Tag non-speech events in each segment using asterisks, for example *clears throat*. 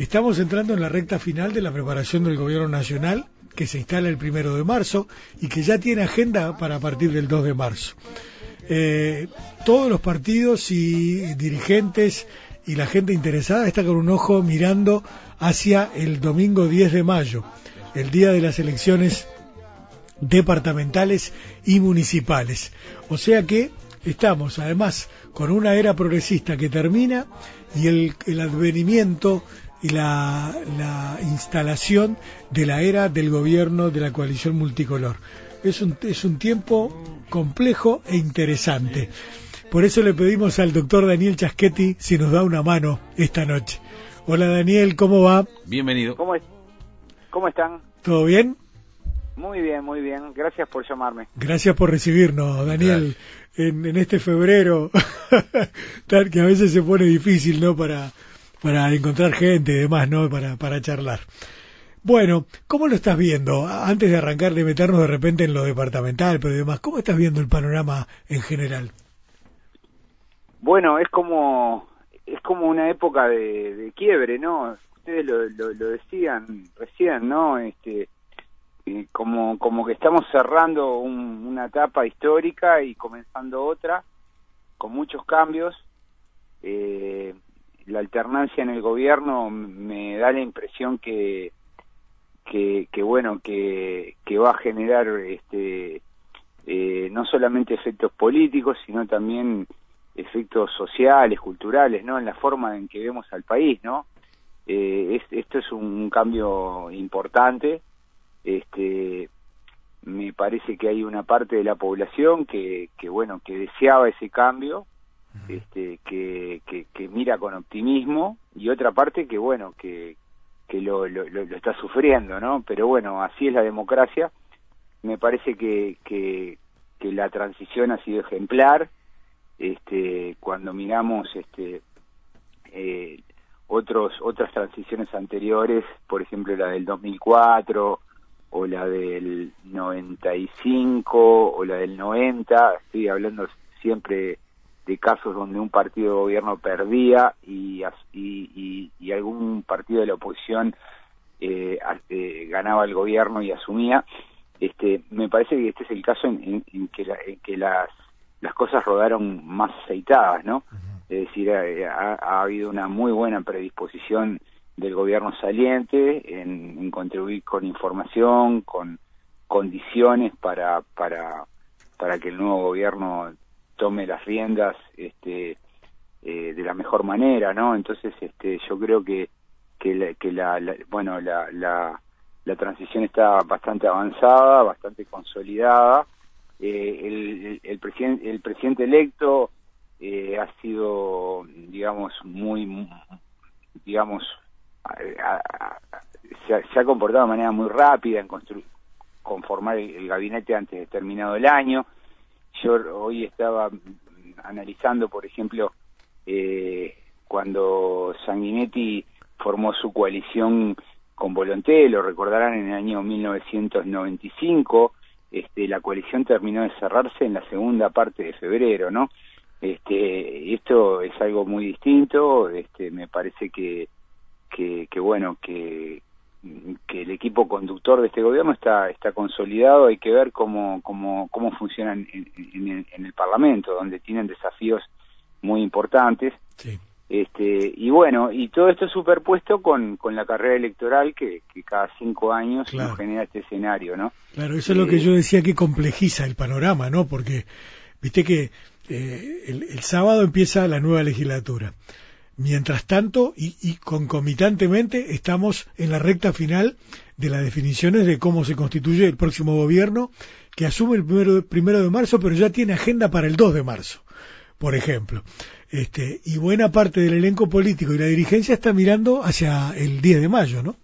Estamos entrando en la recta final de la preparación del gobierno nacional que se instala el primero de marzo y que ya tiene agenda para partir del 2 de marzo. Eh, todos los partidos y dirigentes y la gente interesada está con un ojo mirando hacia el domingo 10 de mayo, el día de las elecciones departamentales y municipales. O sea que estamos además con una era progresista que termina y el, el advenimiento y la, la, instalación de la era del gobierno de la coalición multicolor. Es un, es un tiempo complejo e interesante. Por eso le pedimos al doctor Daniel Chaschetti si nos da una mano esta noche. Hola Daniel, ¿cómo va? Bienvenido. ¿Cómo, es? ¿Cómo están? ¿Todo bien? Muy bien, muy bien. Gracias por llamarme. Gracias por recibirnos, Daniel, en, en, este febrero, *laughs* que a veces se pone difícil, ¿no? Para, para encontrar gente y demás, ¿no? Para, para charlar. Bueno, ¿cómo lo estás viendo? Antes de arrancar de meternos de repente en lo departamental, pero demás, ¿cómo estás viendo el panorama en general? Bueno, es como es como una época de, quiebre, ¿no? Ustedes lo, lo, decían recién, ¿no? Este, como como que estamos cerrando una etapa histórica y comenzando otra con muchos cambios. Eh, la alternancia en el gobierno me da la impresión que que, bueno que, que va a generar este eh, no solamente efectos políticos sino también efectos sociales culturales no en la forma en que vemos al país no eh, esto es un cambio importante. Este me parece que hay una parte de la población que, que bueno que deseaba ese cambio este, que, que, mira con optimismo y otra parte que bueno que, que lo, lo, lo, está sufriendo no pero bueno así es la democracia. Me parece que, que, que la transición ha sido ejemplar. Este cuando miramos este eh, otros otras transiciones anteriores por ejemplo la del 2004 o la del 95 o la del 90 estoy hablando siempre de casos donde un partido de gobierno perdía y, y, y, algún partido de la oposición eh, eh, ganaba el gobierno y asumía. Este, me parece que este es el caso en, que, en que las, las cosas rodaron más aceitadas, ¿no? Es decir, ha, ha, habido una muy buena predisposición del gobierno saliente en, en contribuir con información, con condiciones para, para, para que el nuevo gobierno tome las riendas este, eh, de la mejor manera, ¿no? Entonces, este, yo creo que que la, que la, bueno la, la, la transición está bastante avanzada, bastante consolidada. Eh, el, el, presidente el presidente electo eh, ha sido, digamos, muy, digamos, se, ha, se, ha, comportado de manera muy rápida en construir conformar el, el, gabinete antes de terminado el año. Yo hoy estaba analizando, por ejemplo, eh, cuando Sanguinetti formó su coalición con Volonté, lo recordarán en el año 1995, este, la coalición terminó de cerrarse en la segunda parte de febrero, ¿no? Este, esto es algo muy distinto, este, me parece que, que, que bueno, que, que el equipo conductor de este gobierno está está consolidado. Hay que ver cómo cómo cómo funcionan en, en, el Parlamento donde tienen desafíos muy importantes. Este y bueno y todo esto superpuesto con con la carrera electoral que, que cada cinco años nos genera este escenario no claro eso es lo que eh, yo decía que complejiza el panorama no porque viste que eh, el, el sábado empieza la nueva legislatura Mientras tanto, y, concomitantemente, estamos en la recta final de las definiciones de cómo se constituye el próximo gobierno, que asume el primero, primero de marzo, pero ya tiene agenda para el 2 de marzo, por ejemplo. Este, y buena parte del elenco político y la dirigencia está mirando hacia el 10 de mayo, ¿no?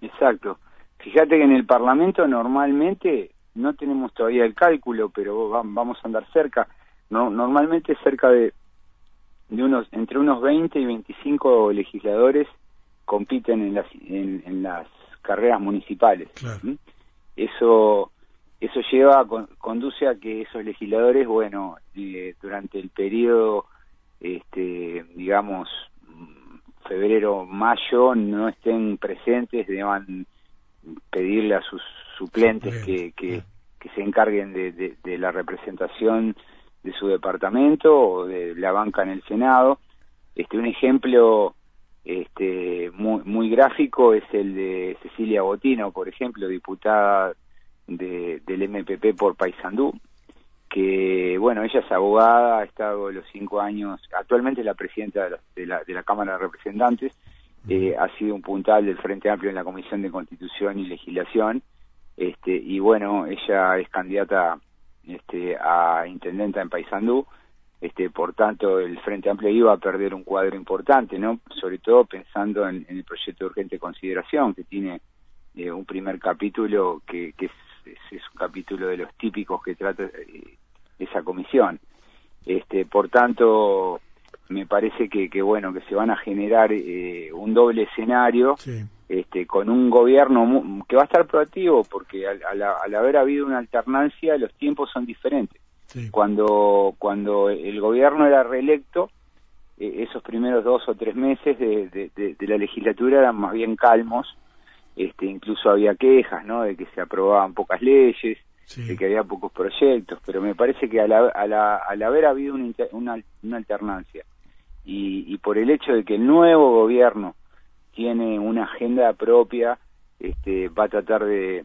Exacto. Fíjate que en el Parlamento normalmente no tenemos todavía el cálculo, pero vamos a andar cerca. No, normalmente cerca de de unos entre unos 20 y 25 legisladores compiten en las en, las carreras municipales eso eso lleva conduce a que esos legisladores bueno eh, durante el periodo este digamos febrero, mayo no estén presentes, deban pedirle a sus suplentes que, que, se encarguen de, de, la representación de su departamento o de la banca en el Senado. Este, un ejemplo este, muy, muy gráfico es el de Cecilia Botino, por ejemplo, diputada de, del MPP por Paysandú, que, bueno, ella es abogada, ha estado los cinco años, actualmente es la presidenta de la, de la, Cámara de Representantes, eh, ha sido un puntal del Frente Amplio en la Comisión de Constitución y Legislación, este, y bueno, ella es candidata este, a intendenta en Paysandú, este, por tanto el Frente Amplio iba a perder un cuadro importante, ¿no? Sobre todo pensando en, el proyecto de urgente consideración, que tiene eh, un primer capítulo que, que es, es, un capítulo de los típicos que trata eh, esa comisión. Este, por tanto, me parece que, que bueno que se van a generar eh, un doble escenario este, con un gobierno que va a estar proactivo porque al, al, haber habido una alternancia los tiempos son diferentes. Cuando cuando el gobierno era reelecto eh, esos primeros dos o tres meses de, de, de, la legislatura eran más bien calmos este incluso había quejas no de que se aprobaban pocas leyes de que había pocos proyectos pero me parece que al, al haber habido una, una, una alternancia y, por el hecho de que el nuevo gobierno tiene una agenda propia, este, va a tratar de,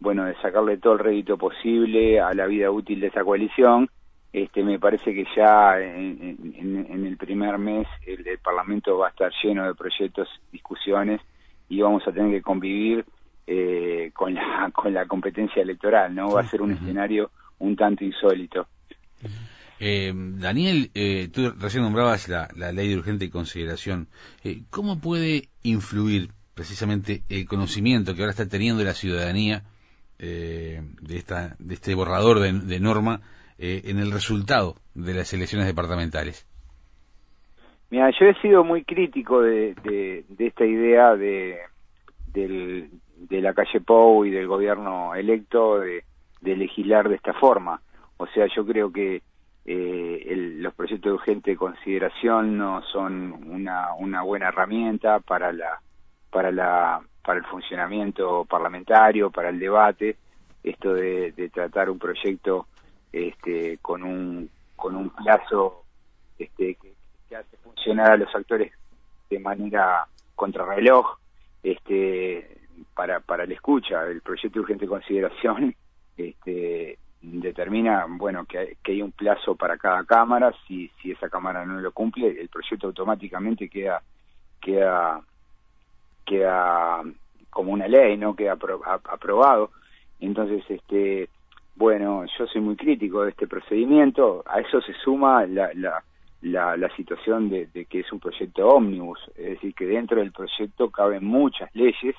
bueno, de sacarle todo el rédito posible a la vida útil de esa coalición. Este, me parece que ya en, el primer mes el, Parlamento va a estar lleno de proyectos, discusiones y vamos a tener que convivir eh, con la *laughs* con la competencia electoral, ¿no? Va a ser un escenario un tanto insólito. Eh, Daniel, eh, tú recién nombrabas la, ley de urgente consideración. Eh, ¿Cómo puede influir precisamente el conocimiento que ahora está teniendo la ciudadanía eh, de, esta, de este borrador de, norma en el resultado de las elecciones departamentales? Mira, yo he sido muy crítico de, de, esta idea de, de la calle Pou y del gobierno electo de legislar de esta forma. O sea, yo creo que eh, los proyectos de urgente consideración no son una, una buena herramienta para la para la para el funcionamiento parlamentario para el debate esto de, tratar un proyecto este con un con un plazo este que, hace funcionar a los actores de manera contrarreloj este para para la escucha. El proyecto de urgente consideración este determina bueno que, que hay un plazo para cada cámara. Si si esa cámara no lo cumple el proyecto automáticamente queda queda queda como una ley no queda aprobado. Entonces este bueno yo soy muy crítico de este procedimiento. A eso se suma la, la la, la situación de, que es un proyecto ómnibus, es decir, que dentro del proyecto caben muchas leyes,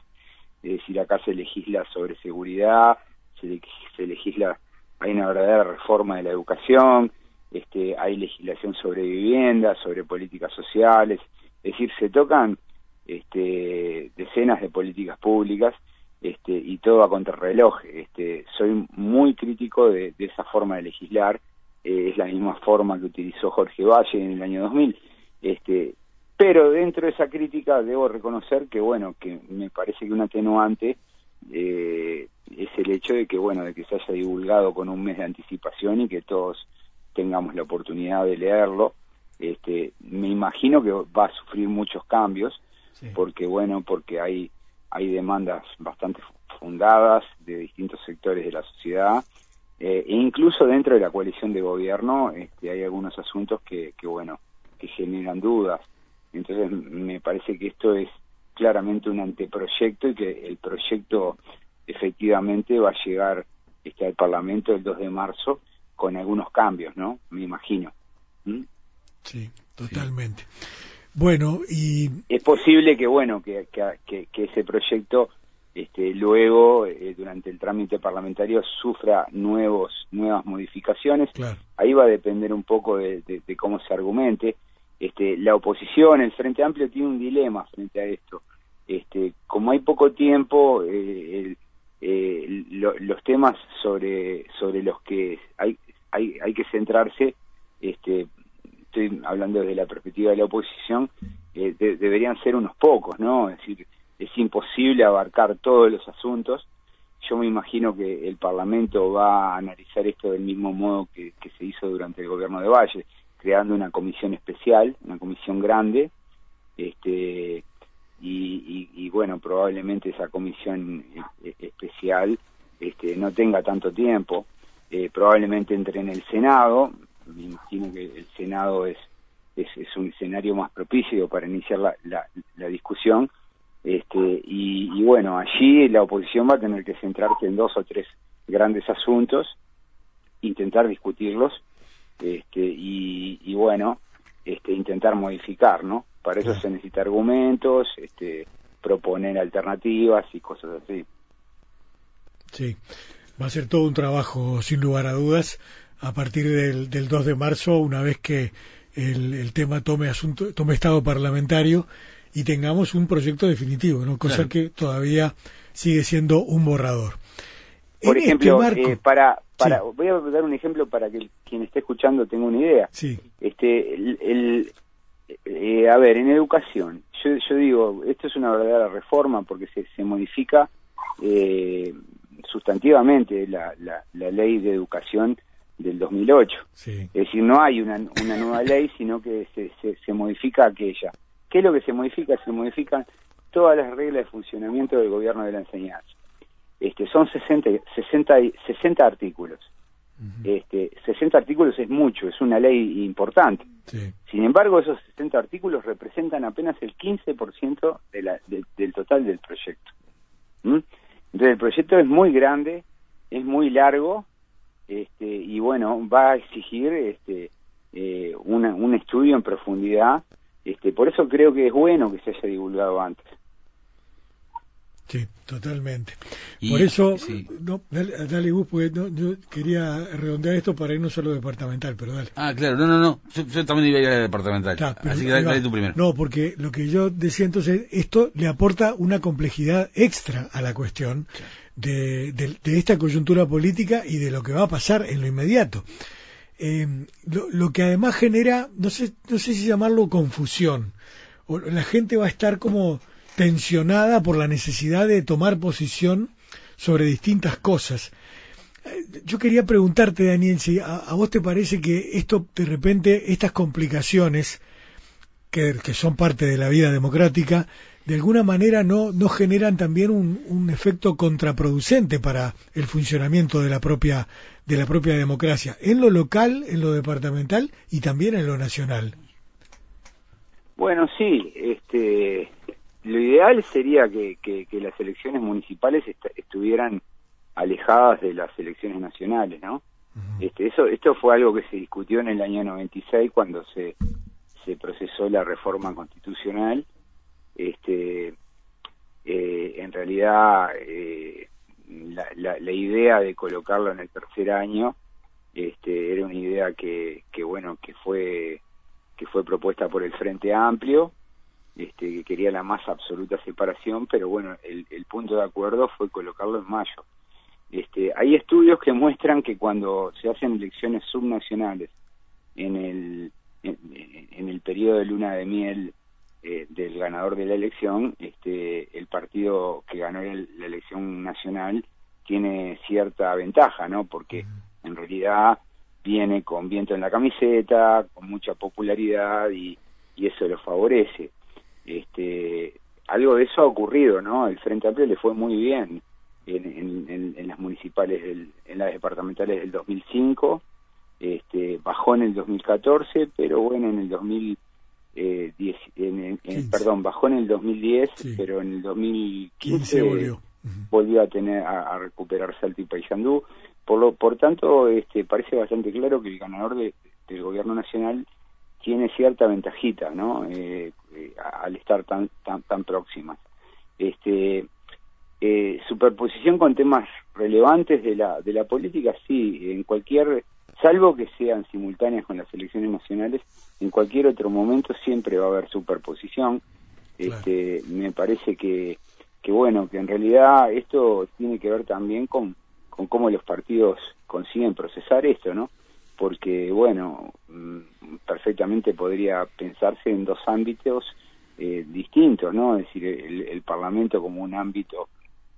es decir, acá se legisla sobre seguridad, se, se legisla hay una verdadera reforma de la educación, este, hay legislación sobre vivienda, sobre políticas sociales, es decir, se tocan este, decenas de políticas públicas este, y todo a contrarreloj. Este, soy muy crítico de, esa forma de legislar, eh, es la misma forma que utilizó Jorge Valle en el año 2000. Este, pero dentro de esa crítica debo reconocer que, bueno, que me parece que un atenuante eh, es el hecho de que, bueno, de que se haya divulgado con un mes de anticipación y que todos tengamos la oportunidad de leerlo. Este, me imagino que va a sufrir muchos cambios, porque, bueno, porque hay, hay demandas bastante fundadas de distintos sectores de la sociedad, eh, e incluso dentro de la coalición de gobierno este, hay algunos asuntos que, que, bueno, que generan dudas. Entonces, me parece que esto es claramente un anteproyecto y que el proyecto efectivamente va a llegar este, al Parlamento el 2 de marzo con algunos cambios, ¿no? Me imagino. ¿Mm? Sí, totalmente. Bueno, y... Es posible que, bueno, que, que, que ese proyecto este, luego, eh, durante el trámite parlamentario, sufra nuevos, nuevas modificaciones. Ahí va a depender un poco de, de, cómo se argumente. Este, la oposición, el Frente Amplio, tiene un dilema frente a esto. Este, como hay poco tiempo, eh, el, eh, los temas sobre sobre los que hay hay, hay que centrarse este estoy hablando desde la perspectiva de la oposición eh, deberían ser unos pocos, ¿no? Es decir, es imposible abarcar todos los asuntos. Yo me imagino que el Parlamento va a analizar esto del mismo modo que, se hizo durante el gobierno de Valle, creando una comisión especial, una comisión grande, este, y, bueno, probablemente esa comisión e, e, especial este, no tenga tanto tiempo, eh, probablemente entre en el Senado, me imagino que el Senado es, es, un escenario más propicio para iniciar la, la, discusión, este, y, bueno, allí la oposición va a tener que centrarse en dos o tres grandes asuntos, intentar discutirlos, este, y, y bueno, este, intentar modificar, ¿no? Para eso se necesita argumentos, este, proponer alternativas y cosas así. Sí, va a ser todo un trabajo, sin lugar a dudas, a partir del, del 2 de marzo, una vez que el, tema tome, asunto, tome estado parlamentario y tengamos un proyecto definitivo, ¿no? cosa que todavía sigue siendo un borrador. Por este ejemplo, eh, para, para voy a dar un ejemplo para que quien esté escuchando tenga una idea. Sí. Este, el, eh, a ver, en educación, yo, yo digo, esto es una verdadera reforma porque se, se modifica eh, sustantivamente la, la, la, ley de educación del 2008. Es decir, no hay una, una nueva ley, sino que se, se, se, modifica aquella. ¿Qué es lo que se modifica? Se modifican todas las reglas de funcionamiento del gobierno de la enseñanza. Este, son 60, 60, 60 artículos este, 60 artículos es mucho, es una ley importante. Sin embargo, esos 60 artículos representan apenas el 15% de la, del total del proyecto. Entonces, el proyecto es muy grande, es muy largo, este, y bueno, va a exigir este, eh, un estudio en profundidad. Este, por eso creo que es bueno que se haya divulgado antes. Sí, totalmente. Por eso, no, dale, vos, porque yo quería redondear esto para irnos a lo departamental, pero dale. Ah, claro, no, no, no, yo, también iba a ir a departamental, así que dale, tú primero. No, porque lo que yo decía entonces, esto le aporta una complejidad extra a la cuestión de, de, esta coyuntura política y de lo que va a pasar en lo inmediato. Eh, lo, lo, que además genera, no sé, no sé si llamarlo confusión, o la gente va a estar como tensionada por la necesidad de tomar posición sobre distintas cosas. Eh, yo quería preguntarte, Daniel, si a, vos te parece que esto, de repente, estas complicaciones, que, son parte de la vida democrática, de alguna manera no, no generan también un, un, efecto contraproducente para el funcionamiento de la propia de la propia democracia en lo local, en lo departamental y también en lo nacional. Bueno, sí, este, lo ideal sería que, las elecciones municipales estuvieran alejadas de las elecciones nacionales, ¿no? este, eso, esto fue algo que se discutió en el año 96 cuando se, se procesó la reforma constitucional. Este, eh, en realidad, eh, la, la, idea de colocarlo en el tercer año este, era una idea que, que bueno, que fue que fue propuesta por el Frente Amplio este, que quería la más absoluta separación, pero bueno, el, punto de acuerdo fue colocarlo en mayo. Este, hay estudios que muestran que cuando se hacen elecciones subnacionales en el, en, el periodo de luna de miel eh, del ganador de la elección, este, el partido que ganó la elección nacional tiene cierta ventaja, ¿no? Porque en realidad viene con viento en la camiseta, con mucha popularidad y, y eso lo favorece este, algo de eso ha ocurrido, ¿no? El Frente Amplio le fue muy bien en, en, las municipales, en las departamentales del 2005, este, bajó en el 2014, pero bueno, en el 2010, eh, en, perdón, bajó en el 2010, pero en el 2015 volvió. volvió. a tener a, recuperar Salto y Paysandú. Por lo por tanto, este, parece bastante claro que el ganador de, del gobierno nacional tiene cierta ventajita, ¿no? Eh, eh, al estar tan tan tan próximas. Este, eh, superposición con temas relevantes de la de la política, sí, en cualquier, salvo que sean simultáneas con las elecciones nacionales, en cualquier otro momento siempre va a haber superposición. Este, me parece que que bueno, que en realidad esto tiene que ver también con con cómo los partidos consiguen procesar esto, ¿no? Porque, bueno, mm, perfectamente podría pensarse en dos ámbitos eh, distintos, ¿no? Es decir, el, Parlamento como un ámbito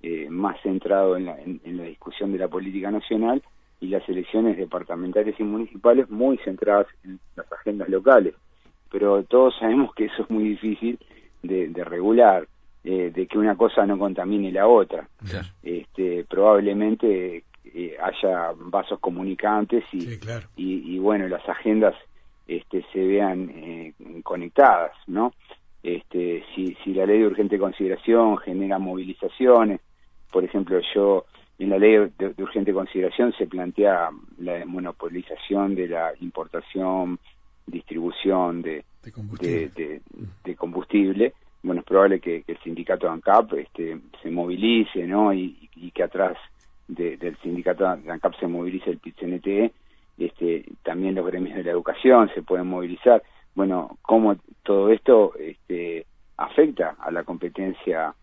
eh, más centrado en la, en, la discusión de la política nacional y las elecciones departamentales y municipales muy centradas en las agendas locales. Pero todos sabemos que eso es muy difícil de, regular, eh, de que una cosa no contamine la otra. Este, probablemente eh, haya vasos comunicantes y, y, bueno, las agendas este, se vean eh, conectadas, ¿no? Este, si, si la ley de urgente consideración genera movilizaciones, por ejemplo, yo en la ley de, urgente consideración se plantea la monopolización de la importación, distribución de, de, combustible. Bueno, es probable que, el sindicato ANCAP este, se movilice, ¿no? Y, y que atrás del sindicato ANCAP se movilice el PIT-CNT, este, también los gremios de la educación se pueden movilizar. Bueno, cómo todo esto este, afecta a la competencia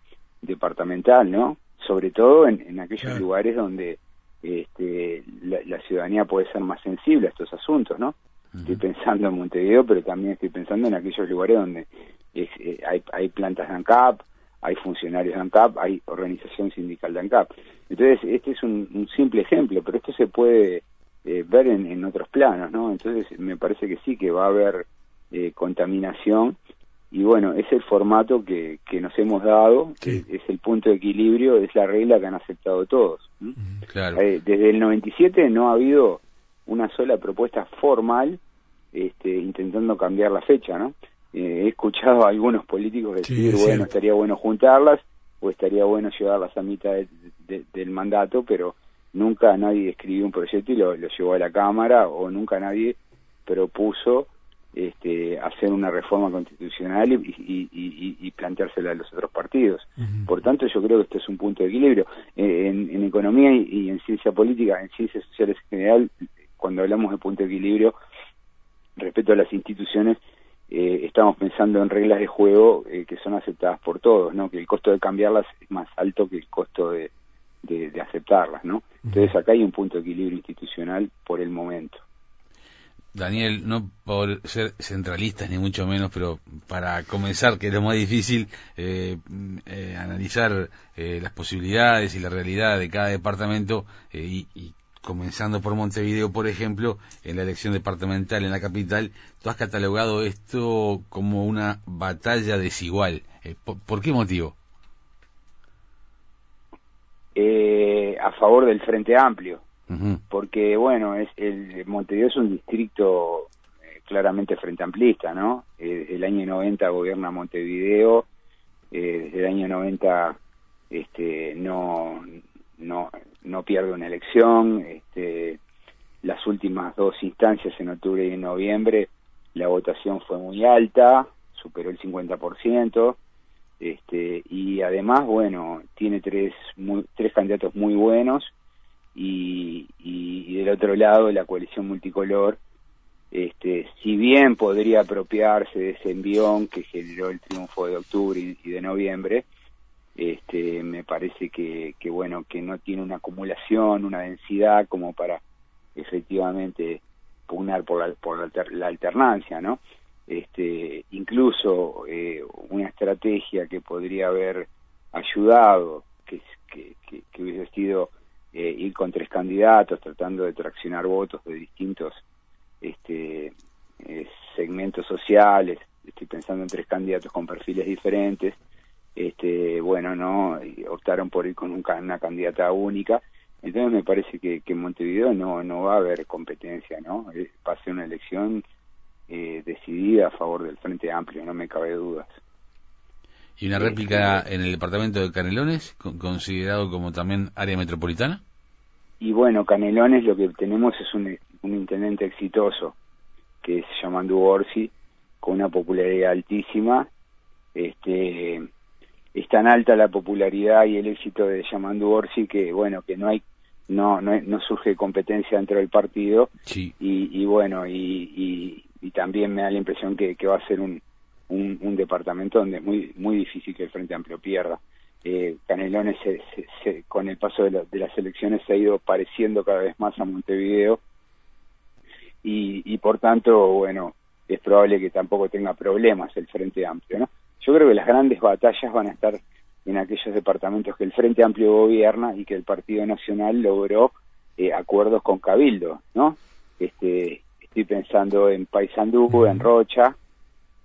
departamental, ¿no? Sobre todo en, aquellos lugares donde este, la, ciudadanía puede ser más sensible a estos asuntos, ¿no? Estoy pensando en Montevideo, pero también estoy pensando en aquellos lugares donde eh, hay, hay plantas de ANCAP, hay funcionarios de ANCAP, hay organización sindical de ANCAP. Entonces, este es un, simple ejemplo, pero esto se puede eh, ver en, otros planos, ¿no? Entonces, me parece que sí que va a haber eh, contaminación y bueno, es el formato que, que nos hemos dado, es el punto de equilibrio, es la regla que han aceptado todos. Eh, desde el 97 no ha habido una sola propuesta formal este, intentando cambiar la fecha, ¿no? Eh, he escuchado a algunos políticos decir, bueno, estaría bueno juntarlas o estaría bueno llevarlas a mitad del mandato, pero nunca nadie escribió un proyecto y lo, llevó a la Cámara o nunca nadie propuso este, hacer una reforma constitucional y, planteársela a los otros partidos. Por tanto, yo creo que este es un punto de equilibrio. Eh, en, economía y, en ciencia política, en ciencias sociales en general, cuando hablamos de punto de equilibrio, respecto a las instituciones, eh, estamos pensando en reglas de juego eh, que son aceptadas por todos, ¿no? Que el costo de cambiarlas es más alto que el costo de, de, aceptarlas, ¿no? Entonces acá hay un punto de equilibrio institucional por el momento. Daniel, no por ser centralistas ni mucho menos, pero para comenzar, que es lo más difícil, eh, analizar las posibilidades y la realidad de cada departamento y, y comenzando por Montevideo, por ejemplo, en la elección departamental en la capital, tú has catalogado esto como una batalla desigual. Eh, ¿por, qué motivo? Eh, a favor del Frente Amplio, porque bueno, es el Montevideo es un distrito eh, claramente frente amplista, ¿no? desde el año 90 gobierna Montevideo, desde el año 90 este, no, no, no pierde una elección. Este, las últimas dos instancias en octubre y en noviembre la votación fue muy alta, superó el 50%, este, y además, bueno, tiene tres, tres candidatos muy buenos y, y, del otro lado la coalición multicolor, este, si bien podría apropiarse de ese envión que generó el triunfo de octubre y de noviembre, este, me parece que, que, bueno que no tiene una acumulación una densidad como para efectivamente pugnar por la, por la, alternancia no este incluso eh, una estrategia que podría haber ayudado que, hubiese sido eh, ir con tres candidatos tratando de traccionar votos de distintos este eh, segmentos sociales. Estoy pensando en tres candidatos con perfiles diferentes este, bueno, no optaron por ir con una candidata única. Entonces me parece que, en Montevideo no, no va a haber competencia, ¿no? Va a ser una elección eh, decidida a favor del Frente Amplio, no me cabe dudas. ¿Y una réplica este, en el departamento de Canelones, considerado como también área metropolitana? Y bueno, Canelones lo que tenemos es un, un intendente exitoso, que es Yamandu Orsi, con una popularidad altísima, este es tan alta la popularidad y el éxito de Yamandu Orsi que bueno que no hay no no, no surge competencia dentro del partido. Y, y, bueno y, y, también me da la impresión que, que va a ser un, un, departamento donde es muy muy difícil que el Frente Amplio pierda. Eh, Canelones se, con el paso de, de, las elecciones se ha ido pareciendo cada vez más a Montevideo. Y, y por tanto bueno es probable que tampoco tenga problemas el Frente Amplio no Yo creo que las grandes batallas van a estar en aquellos departamentos que el Frente Amplio gobierna y que el Partido Nacional logró eh, acuerdos con Cabildo, ¿no? Este, estoy pensando en Paysandú, en Rocha,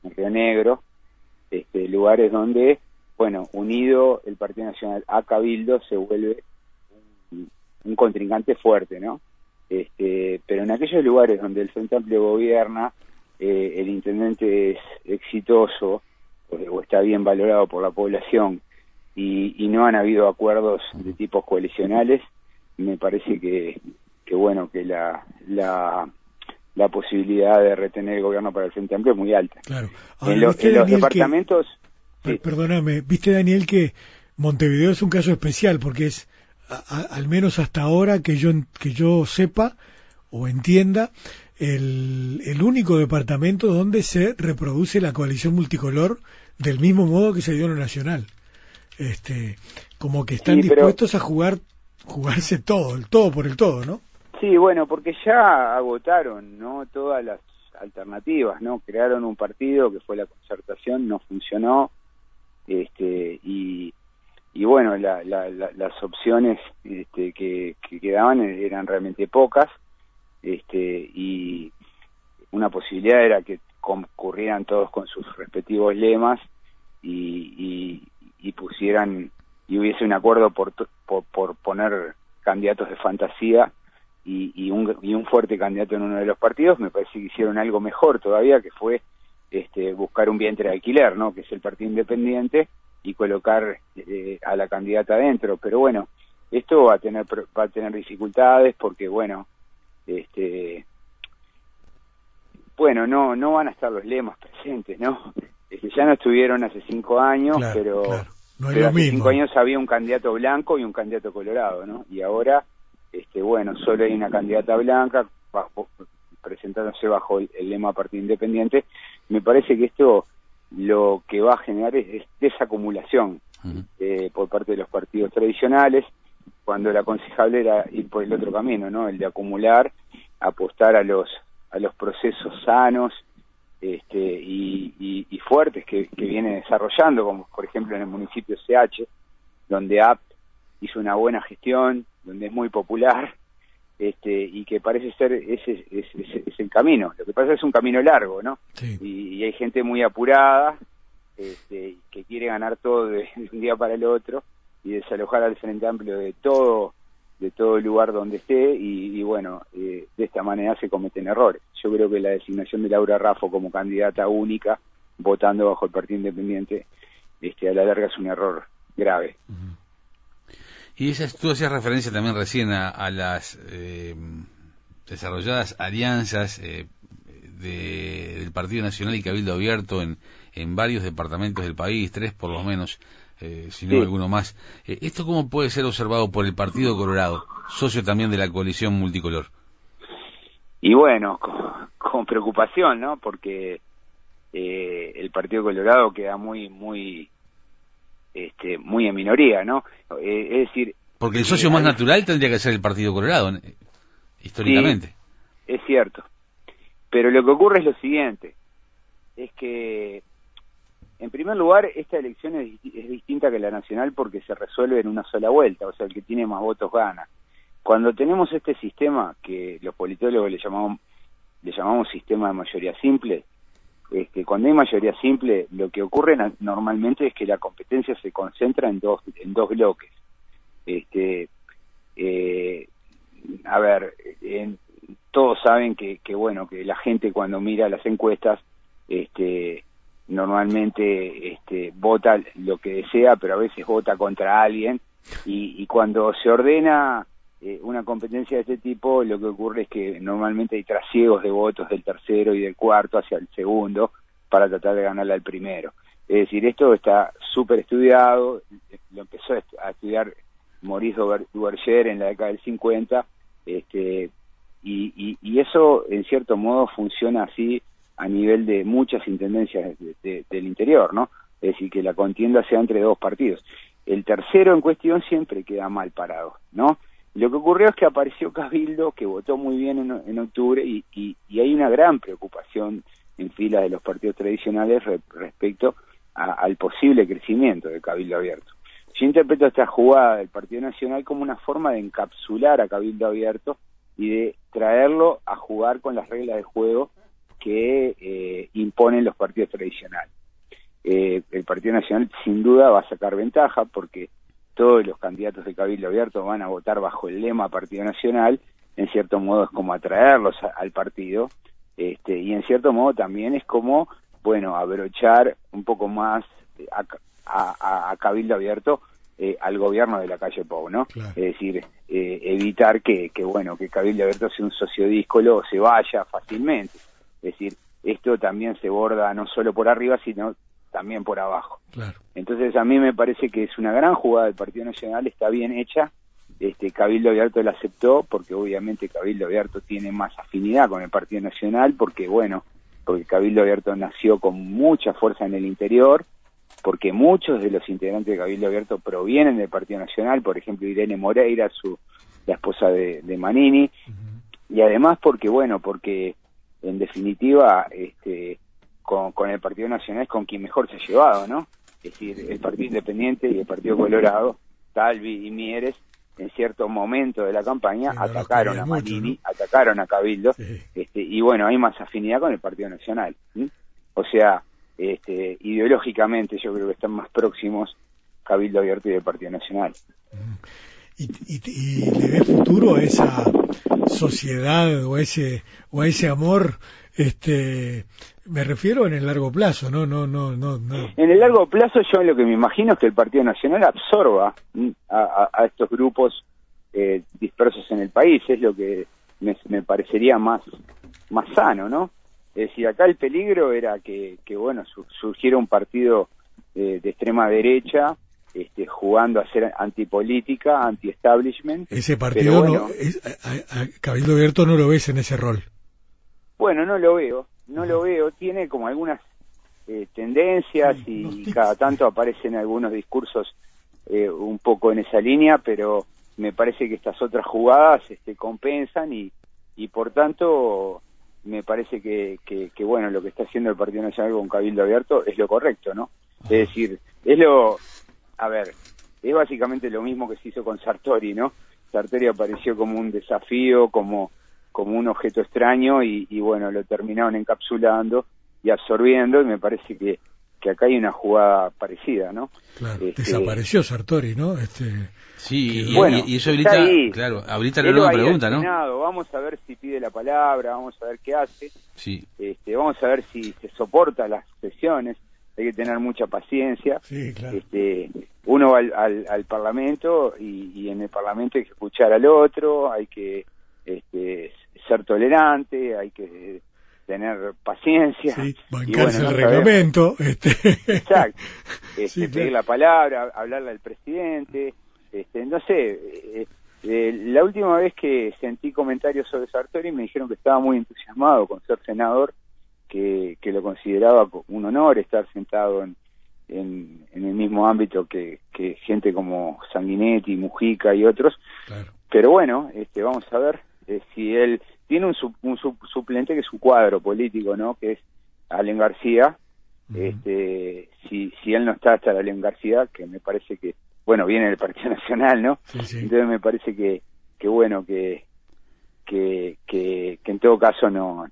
en Río Negro, este, lugares donde, bueno, unido el Partido Nacional a Cabildo se vuelve un, un contrincante fuerte, ¿no? Este, pero en aquellos lugares donde el Frente Amplio gobierna, eh, el intendente es exitoso o, está bien valorado por la población y, no han habido acuerdos de tipos coalicionales, me parece que, que bueno, que la, la, la posibilidad de retener el gobierno para el Frente Amplio es muy alta. Claro. en, los departamentos... Perdóname, viste Daniel que Montevideo es un caso especial porque es al menos hasta ahora que yo, que yo sepa o entienda, el, el, único departamento donde se reproduce la coalición multicolor del mismo modo que se dio en lo nacional. Este, como que están dispuestos a jugar, jugarse todo, el todo por el todo, ¿no? Sí, bueno, porque ya agotaron, ¿no? Todas las alternativas, ¿no? Crearon un partido que fue la concertación, no funcionó, este, y y bueno, las opciones este, que, quedaban eran realmente pocas este, y una posibilidad era que concurrieran todos con sus respectivos lemas y, pusieran y hubiese un acuerdo por, por, poner candidatos de fantasía y, un, y un fuerte candidato en uno de los partidos, me parece que hicieron algo mejor todavía, que fue este, buscar un vientre de alquiler, ¿no? que es el Partido Independiente, y colocar eh, a la candidata adentro. Pero bueno, esto va a tener va a tener dificultades porque bueno, este bueno, no no van a estar los lemas presentes, ¿no? Este, ya no estuvieron hace cinco años, pero, hace cinco años había un candidato blanco y un candidato colorado, ¿no? Y ahora, este bueno, solo hay una candidata blanca presentándose bajo el, el lema Partido Independiente. Me parece que esto lo que va a generar es, desacumulación eh, por parte de los partidos tradicionales, cuando la aconsejable era ir por el otro camino, ¿no? El de acumular, apostar a los a los procesos sanos este, y, fuertes que, que viene desarrollando, como por ejemplo en el municipio CH, donde AP hizo una buena gestión, donde es muy popular, este, y que parece ser ese es, el camino. Lo que pasa es que es un camino largo, ¿no? Y, hay gente muy apurada este, que quiere ganar todo de, un día para el otro y desalojar al Frente Amplio de todo de todo el lugar donde esté y, bueno, eh, de esta manera se cometen errores. Yo creo que la designación de Laura Raffo como candidata única, votando bajo el Partido Independiente, este, a la larga es un error grave. Y esa, tú hacías referencia también recién a, las eh, desarrolladas alianzas eh, del Partido Nacional y Cabildo Abierto en, en varios departamentos del país, tres por lo menos, eh, si no alguno más. ¿Esto cómo puede ser observado por el Partido Colorado, socio también de la coalición multicolor? Y bueno, con, preocupación, ¿no? Porque el Partido Colorado queda muy, muy este, muy en minoría, ¿no? Eh, es decir... Porque el socio más natural tendría que ser el Partido Colorado, históricamente. es cierto. Pero lo que ocurre es lo siguiente, es que, en primer lugar, esta elección es, distinta que la nacional porque se resuelve en una sola vuelta, o sea, el que tiene más votos gana. Cuando tenemos este sistema que los politólogos le llamamos, le llamamos sistema de mayoría simple, este, cuando hay mayoría simple, lo que ocurre normalmente es que la competencia se concentra en dos, en dos bloques. Este, eh, a ver, todos saben que, que, bueno, que la gente cuando mira las encuestas, este, normalmente este, vota lo que desea, pero a veces vota contra alguien, y, y cuando se ordena eh, una competencia de este tipo, lo que ocurre es que normalmente hay trasiegos de votos del tercero y del cuarto hacia el segundo para tratar de ganarle al primero. Es decir, esto está súper estudiado, lo empezó a estudiar Maurice Duverger en la década del 50, este, y, y, eso en cierto modo funciona así a nivel de muchas intendencias del interior, ¿no? Es decir, que la contienda sea entre dos partidos. El tercero en cuestión siempre queda mal parado, ¿no? Lo que ocurrió es que apareció Cabildo, que votó muy bien en, octubre, y, y, hay una gran preocupación en filas de los partidos tradicionales respecto al posible crecimiento de Cabildo Abierto. Yo interpreto esta jugada del Partido Nacional como una forma de encapsular a Cabildo Abierto y de traerlo a jugar con las reglas de juego que eh, imponen los partidos tradicionales. Eh, el Partido Nacional sin duda va a sacar ventaja porque todos los candidatos de Cabildo Abierto van a votar bajo el lema Partido Nacional, en cierto modo es como atraerlos al partido, este, y en cierto modo también es como, bueno, abrochar un poco más a, Cabildo Abierto eh, al gobierno de la calle Pou, ¿no? Es decir, eh, evitar que, que, bueno, que Cabildo Abierto sea un sociodíscolo o se vaya fácilmente. Es decir, esto también se borda no solo por arriba, sino también por abajo. Entonces a mí me parece que es una gran jugada del Partido Nacional, está bien hecha. Este, Cabildo Abierto la aceptó porque obviamente Cabildo Abierto tiene más afinidad con el Partido Nacional porque bueno, porque Cabildo Abierto nació con mucha fuerza en el interior, porque muchos de los integrantes de Cabildo Abierto provienen del Partido Nacional, por ejemplo Irene Moreira, su la esposa de, Manini, y además porque bueno, porque en definitiva este con, el Partido Nacional es con quien mejor se ha llevado, ¿no? Es decir, el Partido Independiente y el Partido Colorado, Talvi y Mieres, en cierto momento de la campaña atacaron a Manini, atacaron a Cabildo, este, y bueno, hay más afinidad con el Partido Nacional. O sea, este, ideológicamente yo creo que están más próximos Cabildo Abierto y el Partido Nacional. ¿Y, y, le ve futuro a esa sociedad o ese o a ese amor este me refiero en el largo plazo, no, no, no, no, En el largo plazo yo lo que me imagino es que el Partido Nacional absorba a, estos grupos eh, dispersos en el país, es lo que me, parecería más, más sano, ¿no? Es decir, acá el peligro era que, que bueno, surgiera un partido eh, de extrema derecha este, jugando a ser antipolítica, anti-establishment. Ese partido, no, Cabildo Abierto no lo ves en ese rol. Bueno, no lo veo no lo veo, tiene como algunas eh, tendencias y cada tanto aparecen algunos discursos eh, un poco en esa línea, pero me parece que estas otras jugadas este, compensan y, y por tanto me parece que, que, bueno, lo que está haciendo el Partido Nacional con Cabildo Abierto es lo correcto, ¿no? Es decir, es lo, a ver, es básicamente lo mismo que se hizo con Sartori, ¿no? Sartori apareció como un desafío, como como un objeto extraño y, bueno, lo terminaron encapsulando y absorbiendo y me parece que, que acá hay una jugada parecida, ¿no? Claro, este, desapareció Sartori, ¿no? Este, sí, y, bueno, y, eso habilita, claro, habilita la nueva pregunta, ¿no? Vamos a ver si pide la palabra, vamos a ver qué hace, sí. este, vamos a ver si se soporta las sesiones, hay que tener mucha paciencia. Sí, claro. Este, uno va al, al, Parlamento y, y, en el Parlamento hay que escuchar al otro, hay que este, ser tolerante, hay que tener paciencia. Sí, bancarse el reglamento. Este... Exacto. *laughs* Este, pedir la palabra, hablarle al presidente. Este, no sé, eh, eh, la última vez que sentí comentarios sobre Sartori me dijeron que estaba muy entusiasmado con ser senador, que, que lo consideraba un honor estar sentado en, en, en el mismo ámbito que, que gente como Sanguinetti, Mujica y otros. Pero bueno, este, vamos a ver eh, si él tiene un, un suplente que es su cuadro político, ¿no? Que es Allen García. Este, si, si él no está hasta Allen García, que me parece que, bueno, viene del Partido *laughs* Nacional, ¿no? Entonces me parece que, que bueno, que, que, que, en todo caso no,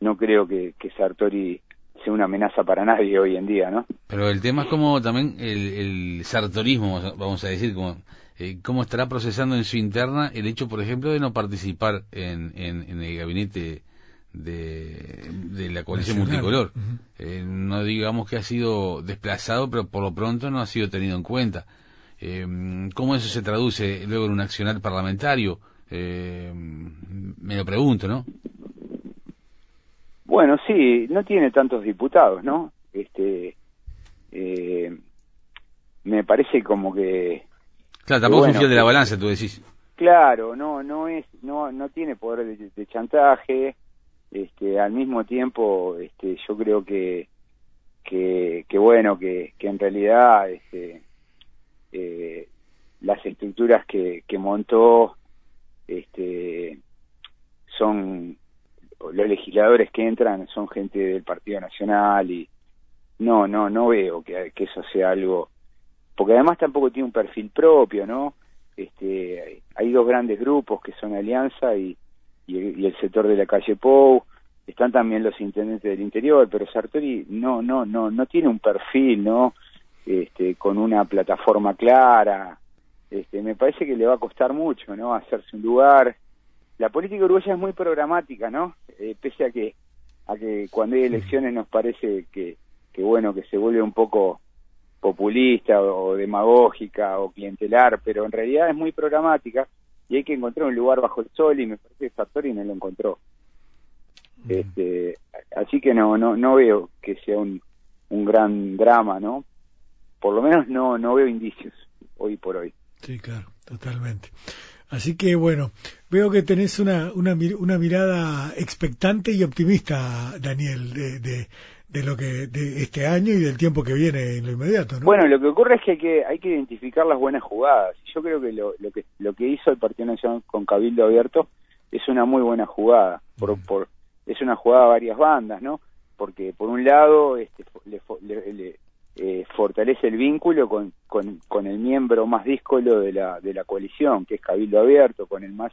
no creo que, que Sartori sea una amenaza para nadie hoy en día, ¿no? Pero el tema es como también el, el sartorismo, vamos a decir, como eh, cómo estará procesando en su interna el hecho, por ejemplo, de no participar en, en, el gabinete de, de la coalición multicolor. Eh, no digamos que ha sido desplazado, pero por lo pronto no ha sido tenido en cuenta. Eh, ¿Cómo eso se traduce luego en un accionar parlamentario? me lo pregunto, ¿no? Bueno, sí, no tiene tantos diputados, ¿no? Este, me parece como que Claro, tampoco es un de la balanza, tú decís. Claro, no, no es, no, no tiene poder de, chantaje. Este, al mismo tiempo, este, yo creo que, que, que bueno, que, que en realidad, este, eh, las estructuras que, que montó, este, son los legisladores que entran son gente del Partido Nacional y, no, no, no veo que, que eso sea algo, porque además tampoco tiene un perfil propio, ¿no? Este, hay dos grandes grupos que son Alianza y, y, el sector de la calle Pou, están también los intendentes del interior, pero Sartori no, no, no, no tiene un perfil, ¿no? Este, con una plataforma clara, este, me parece que le va a costar mucho, ¿no? Hacerse un lugar. La política uruguaya es muy programática, ¿no? Eh, pese a que, a que cuando hay elecciones nos parece que, que bueno, que se vuelve un poco populista o, demagógica o clientelar, pero en realidad es muy programática y hay que encontrar un lugar bajo el sol y me parece que Sartori no lo encontró. Este, así que no, no, no veo que sea un, un gran drama, ¿no? Por lo menos no, no veo indicios hoy por hoy. Sí, claro, totalmente. Así que bueno, veo que tenés una, una, una mirada expectante y optimista, Daniel, de, de, de, lo que de este año y del tiempo que viene en lo inmediato, ¿no? Bueno, lo que ocurre es que hay que, hay que identificar las buenas jugadas. Yo creo que lo, lo que lo que hizo el Partido Nacional con Cabildo Abierto es una muy buena jugada, por, por es una jugada a varias bandas, ¿no? Porque por un lado este, le, le, eh, fortalece el vínculo con, con, el miembro más díscolo de la, de la coalición, que es Cabildo Abierto, con el más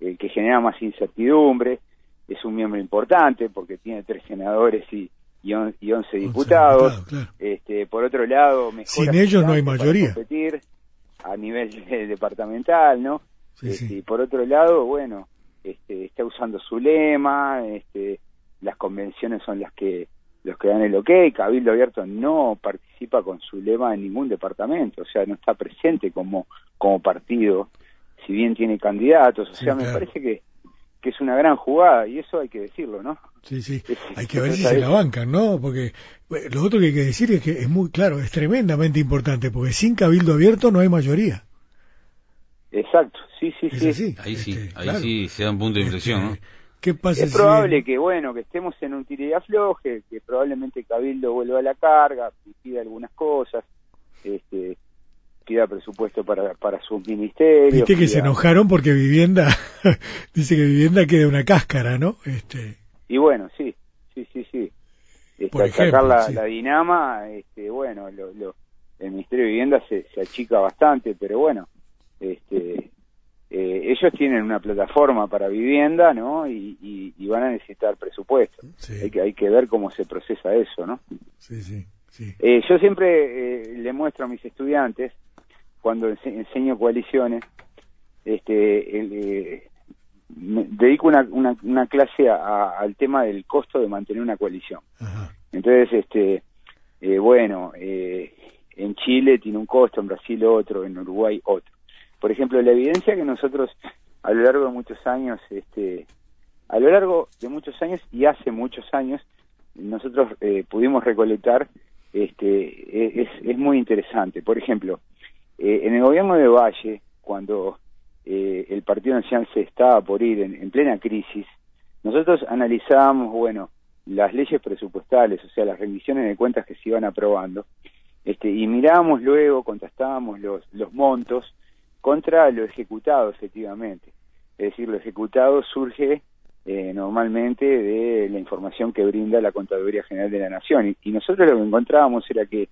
el que genera más incertidumbre, es un miembro importante porque tiene tres senadores y, y, once diputados. este, por otro lado, sin ellos no hay mayoría. Competir a nivel *laughs* departamental, ¿no? Este, y por otro lado, bueno, este, está usando su lema, este, las convenciones son las que los que dan el ok, Cabildo Abierto no participa con su lema en ningún departamento, o sea, no está presente como, como partido, si bien tiene candidatos, o sea, me parece que, que es una gran jugada y eso hay que decirlo, ¿no? Sí, sí, hay que ver si se la bancan, ¿no? Porque lo otro que hay que decir es que es muy claro, es tremendamente importante, porque sin Cabildo Abierto no hay mayoría. Exacto, sí, sí, sí. Ahí sí, este, ahí sí se da un punto de inflexión, ¿no? Es probable que, bueno, que estemos en un tire y afloje, que probablemente Cabildo vuelva a la carga, pida algunas cosas, este, pida presupuesto para, para sus ministerios. Viste que se enojaron porque vivienda, *laughs* dice que vivienda queda una cáscara, ¿no? Este... Y bueno, sí, sí, sí, sí. Este, sacar la, la, dinama, este, bueno, lo, lo, el Ministerio de Vivienda se, se achica bastante, pero bueno, este, ellos tienen una plataforma para vivienda, ¿no? Y, van a necesitar presupuesto. Hay, que, hay que ver cómo se procesa eso, ¿no? Sí, sí, sí. Eh, yo siempre eh, le muestro a mis estudiantes, cuando enseño coaliciones, este, dedico una, una, clase al tema del costo de mantener una coalición. Entonces, este, bueno, en Chile tiene un costo, en Brasil otro, en Uruguay otro por ejemplo, la evidencia que nosotros a lo largo de muchos años, este, a lo largo de muchos años y hace muchos años, nosotros eh, pudimos recolectar, este, e, es, es, muy interesante. Por ejemplo, eh, en el gobierno de Valle, cuando eh, el Partido Nacional se estaba por ir en, plena crisis, nosotros analizábamos, bueno, las leyes presupuestales, o sea, las rendiciones de cuentas que se iban aprobando, este, y mirábamos luego, contrastábamos los, los montos, contra lo ejecutado, efectivamente. Es decir, lo ejecutado surge eh, normalmente de la información que brinda la Contaduría General de la Nación. Y, nosotros lo que encontrábamos era que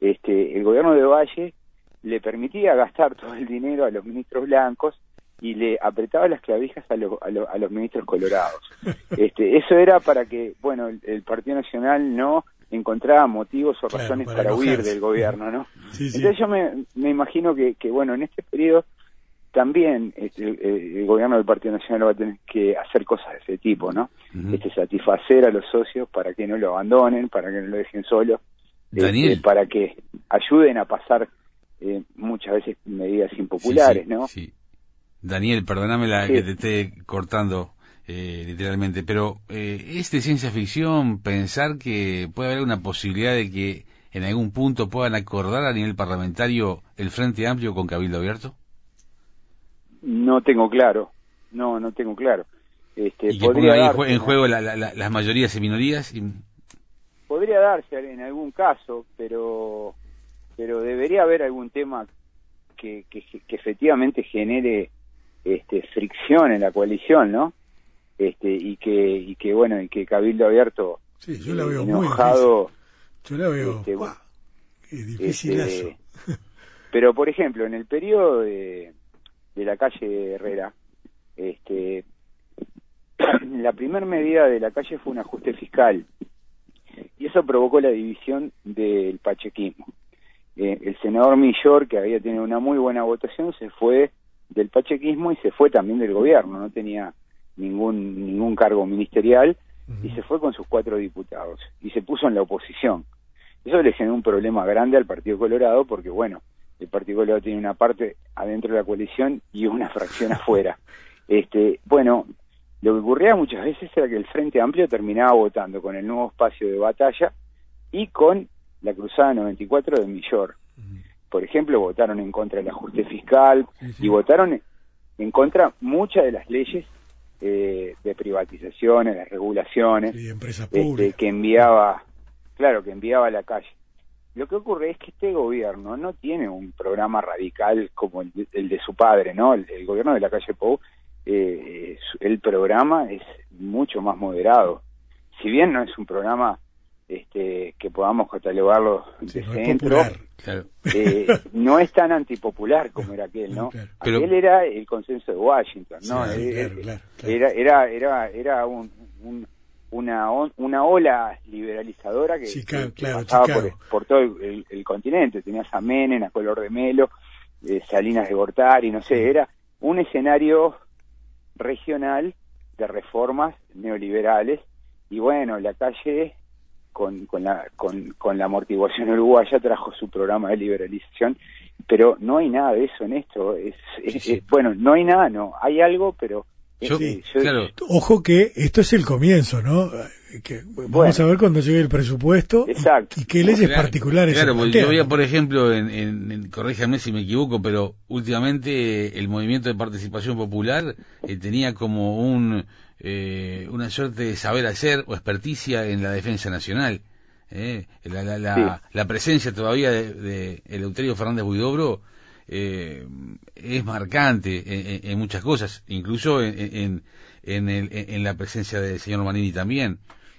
este, el gobierno de Valle le permitía gastar *laughs* todo el dinero a los ministros blancos y le apretaba las clavijas a, a, los ministros colorados. *laughs* Este, eso era para que, bueno, el Partido Nacional no encontraba motivos o razones para, huir del gobierno, ¿no? *laughs* Entonces yo me, me imagino que, que, bueno, en este periodo también este, el, gobierno del Partido Nacional va a tener que hacer cosas de ese tipo, ¿no? este, satisfacer a los socios para que no lo abandonen, para que no lo dejen solo, este, para que ayuden a pasar eh, muchas veces medidas impopulares, ¿no? Sí. Daniel, perdóname la que te esté cortando eh, literalmente, pero eh, ¿es de ciencia ficción pensar que puede haber una posibilidad de que en algún punto puedan acordar a nivel parlamentario el Frente Amplio con Cabildo Abierto? No tengo claro, no, no tengo claro. Este, ¿Y podría en juego las mayorías y minorías? Podría darse en algún caso, pero pero debería haber algún tema que, que, que efectivamente genere este, fricción en la coalición, ¿no? Este y que y que bueno y que Cabildo Abierto sí, yo la veo enojado Yo la veo. Este. Es dificilazo. Este, *laughs* pero, por ejemplo, en el periodo de, de la calle Herrera, este, *clears throat* la primer medida de la calle fue un ajuste fiscal y eso provocó la división del pachequismo. Eh, el senador Millor, que había tenido una muy buena votación, se fue del pachequismo y se fue también del gobierno, no tenía ningún ningún cargo ministerial y se fue con sus cuatro diputados y se puso en la oposición. Eso le generó un problema grande al Partido Colorado porque, bueno, el Partido Colorado tiene una parte adentro de la coalición y una fracción *laughs* afuera. Este, bueno, lo que ocurría muchas veces era que el Frente Amplio terminaba votando con el nuevo espacio de batalla y con la Cruzada 94 de Millor. Por ejemplo, votaron en contra del ajuste fiscal y votaron en contra muchas de las leyes eh, de privatizaciones, de regulaciones, Sí, empresa este, que enviaba, claro, que enviaba a la calle. Lo que ocurre es que este gobierno no tiene un programa radical como el de, el de su padre, ¿no? El, el gobierno de la calle Pou, eh, su- el programa es mucho más moderado. Si bien no es un programa este, que podamos catalogarlo Sí, de no es centro, popular. Claro. eh, *laughs* no es tan antipopular como era aquel, ¿no? Claro. Aquel era el consenso de Washington, ¿no? Sí, Eh, claro, eh, claro, claro. Era, era, era, era un, un- una, on- una ola liberalizadora que, Chica- que claro, pasaba por, por todo el, el- el continente. Tenías a Menem, a Color de Melo, eh, Salinas de Gortari, no sé, era un escenario regional de reformas neoliberales y bueno, la calle con, con, la, con, con la amortiguación *laughs* uruguaya trajo su programa de liberalización, pero no hay nada de eso en esto. Es, es- bueno, no hay nada, no. Hay algo, pero... Yo- claro. Ojo que esto es el comienzo, ¿no? Que vamos Bueno. a ver cuando llegue el presupuesto y- Exacto. y, qué leyes Claro, particulares. Claro, porque yo veía, por ejemplo, en, en, en- corríjame si me equivoco, pero últimamente el movimiento de participación popular eh, tenía como un eh, una suerte de saber hacer o experticia en la defensa nacional. eh. La, la, la, la presencia todavía de, de Eleuterio Fernández Buidobro eh, es marcante en, en- muchas cosas, incluso en, en, el- en la presencia del señor Manini también.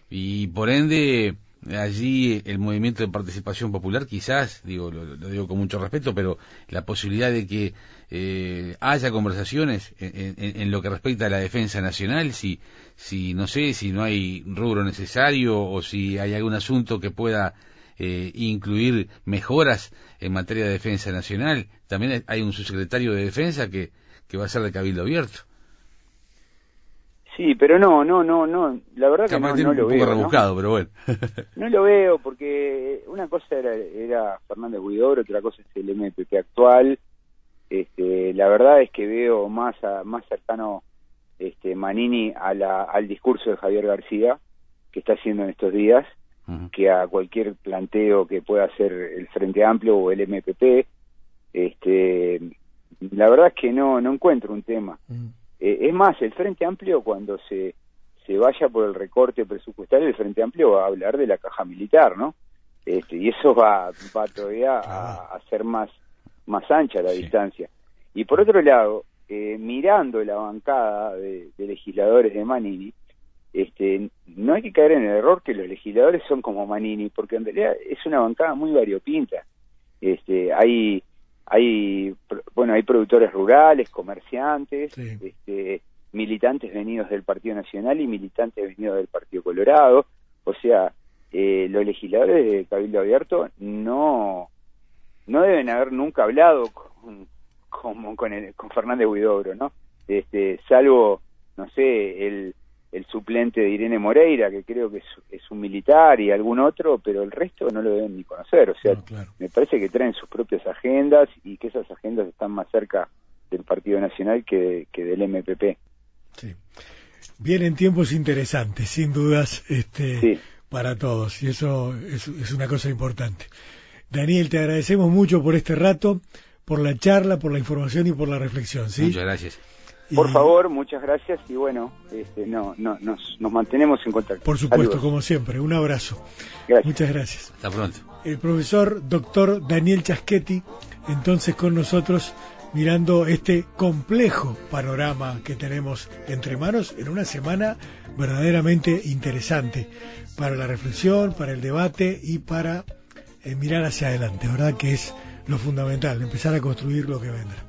Y por ende, allí el movimiento de participación popular, quizás, digo, lo, lo digo con mucho respeto, pero la posibilidad de que eh, haya conversaciones en, en- en lo que respecta a la defensa nacional, si, si no sé, si no hay rubro necesario o si hay algún asunto que pueda eh, incluir mejoras en materia de defensa nacional. También hay un subsecretario de defensa que, que va a ser de cabildo abierto. Sí, pero no, no, no, no. La verdad que no, no lo un poco veo. ¿no? rebuscado, pero bueno. *laughs* No lo veo porque una cosa era, era Fernández Huidobro, otra cosa es el MPP actual. Este, la verdad es que veo más a- más cercano este Manini a la, al discurso de Javier García que está haciendo en estos días Que a cualquier planteo que pueda hacer el Frente Amplio o el MPP. Este, la verdad es que no no encuentro un tema. Eh, es más, el Frente Amplio cuando se, se vaya por el recorte presupuestario, el Frente Amplio va a hablar de la caja militar, ¿no? Este, y eso va, va todavía a, a ser más, más ancha la Sí. distancia. Y por otro lado, eh, mirando la bancada de, de legisladores de Manini, este, no hay que caer en el error que los legisladores son como Manini, porque en realidad es una bancada muy variopinta. Este, hay hay bueno hay productores rurales comerciantes Sí. este, militantes venidos del Partido Nacional y militantes venidos del Partido Colorado o sea eh, los legisladores de Cabildo Abierto no no deben haber nunca hablado con con, con, el- con Fernández Huidobro no este salvo no sé el el suplente de Irene Moreira que creo que es, es un militar y algún otro pero el resto no lo deben ni conocer o sea No, claro. me parece que traen sus propias agendas y que esas agendas están más cerca del Partido Nacional que, que del MPP. Sí. Vienen tiempos interesantes, sin dudas, este, Sí. para todos, y eso es, es una cosa importante. Daniel, te agradecemos mucho por este rato, por la charla, por la información y por la reflexión, ¿sí? Muchas gracias. Por Y, favor, muchas gracias y bueno, este, no, no, nos, nos mantenemos en contacto. Por supuesto, Saludos. como siempre, un abrazo. Gracias. Muchas gracias. Hasta pronto. El profesor doctor Daniel Chaschetti, entonces con nosotros mirando este complejo panorama que tenemos entre manos en una semana verdaderamente interesante para la reflexión, para el debate y para eh, mirar hacia adelante, ¿verdad? Que es lo fundamental, empezar a construir lo que vendrá.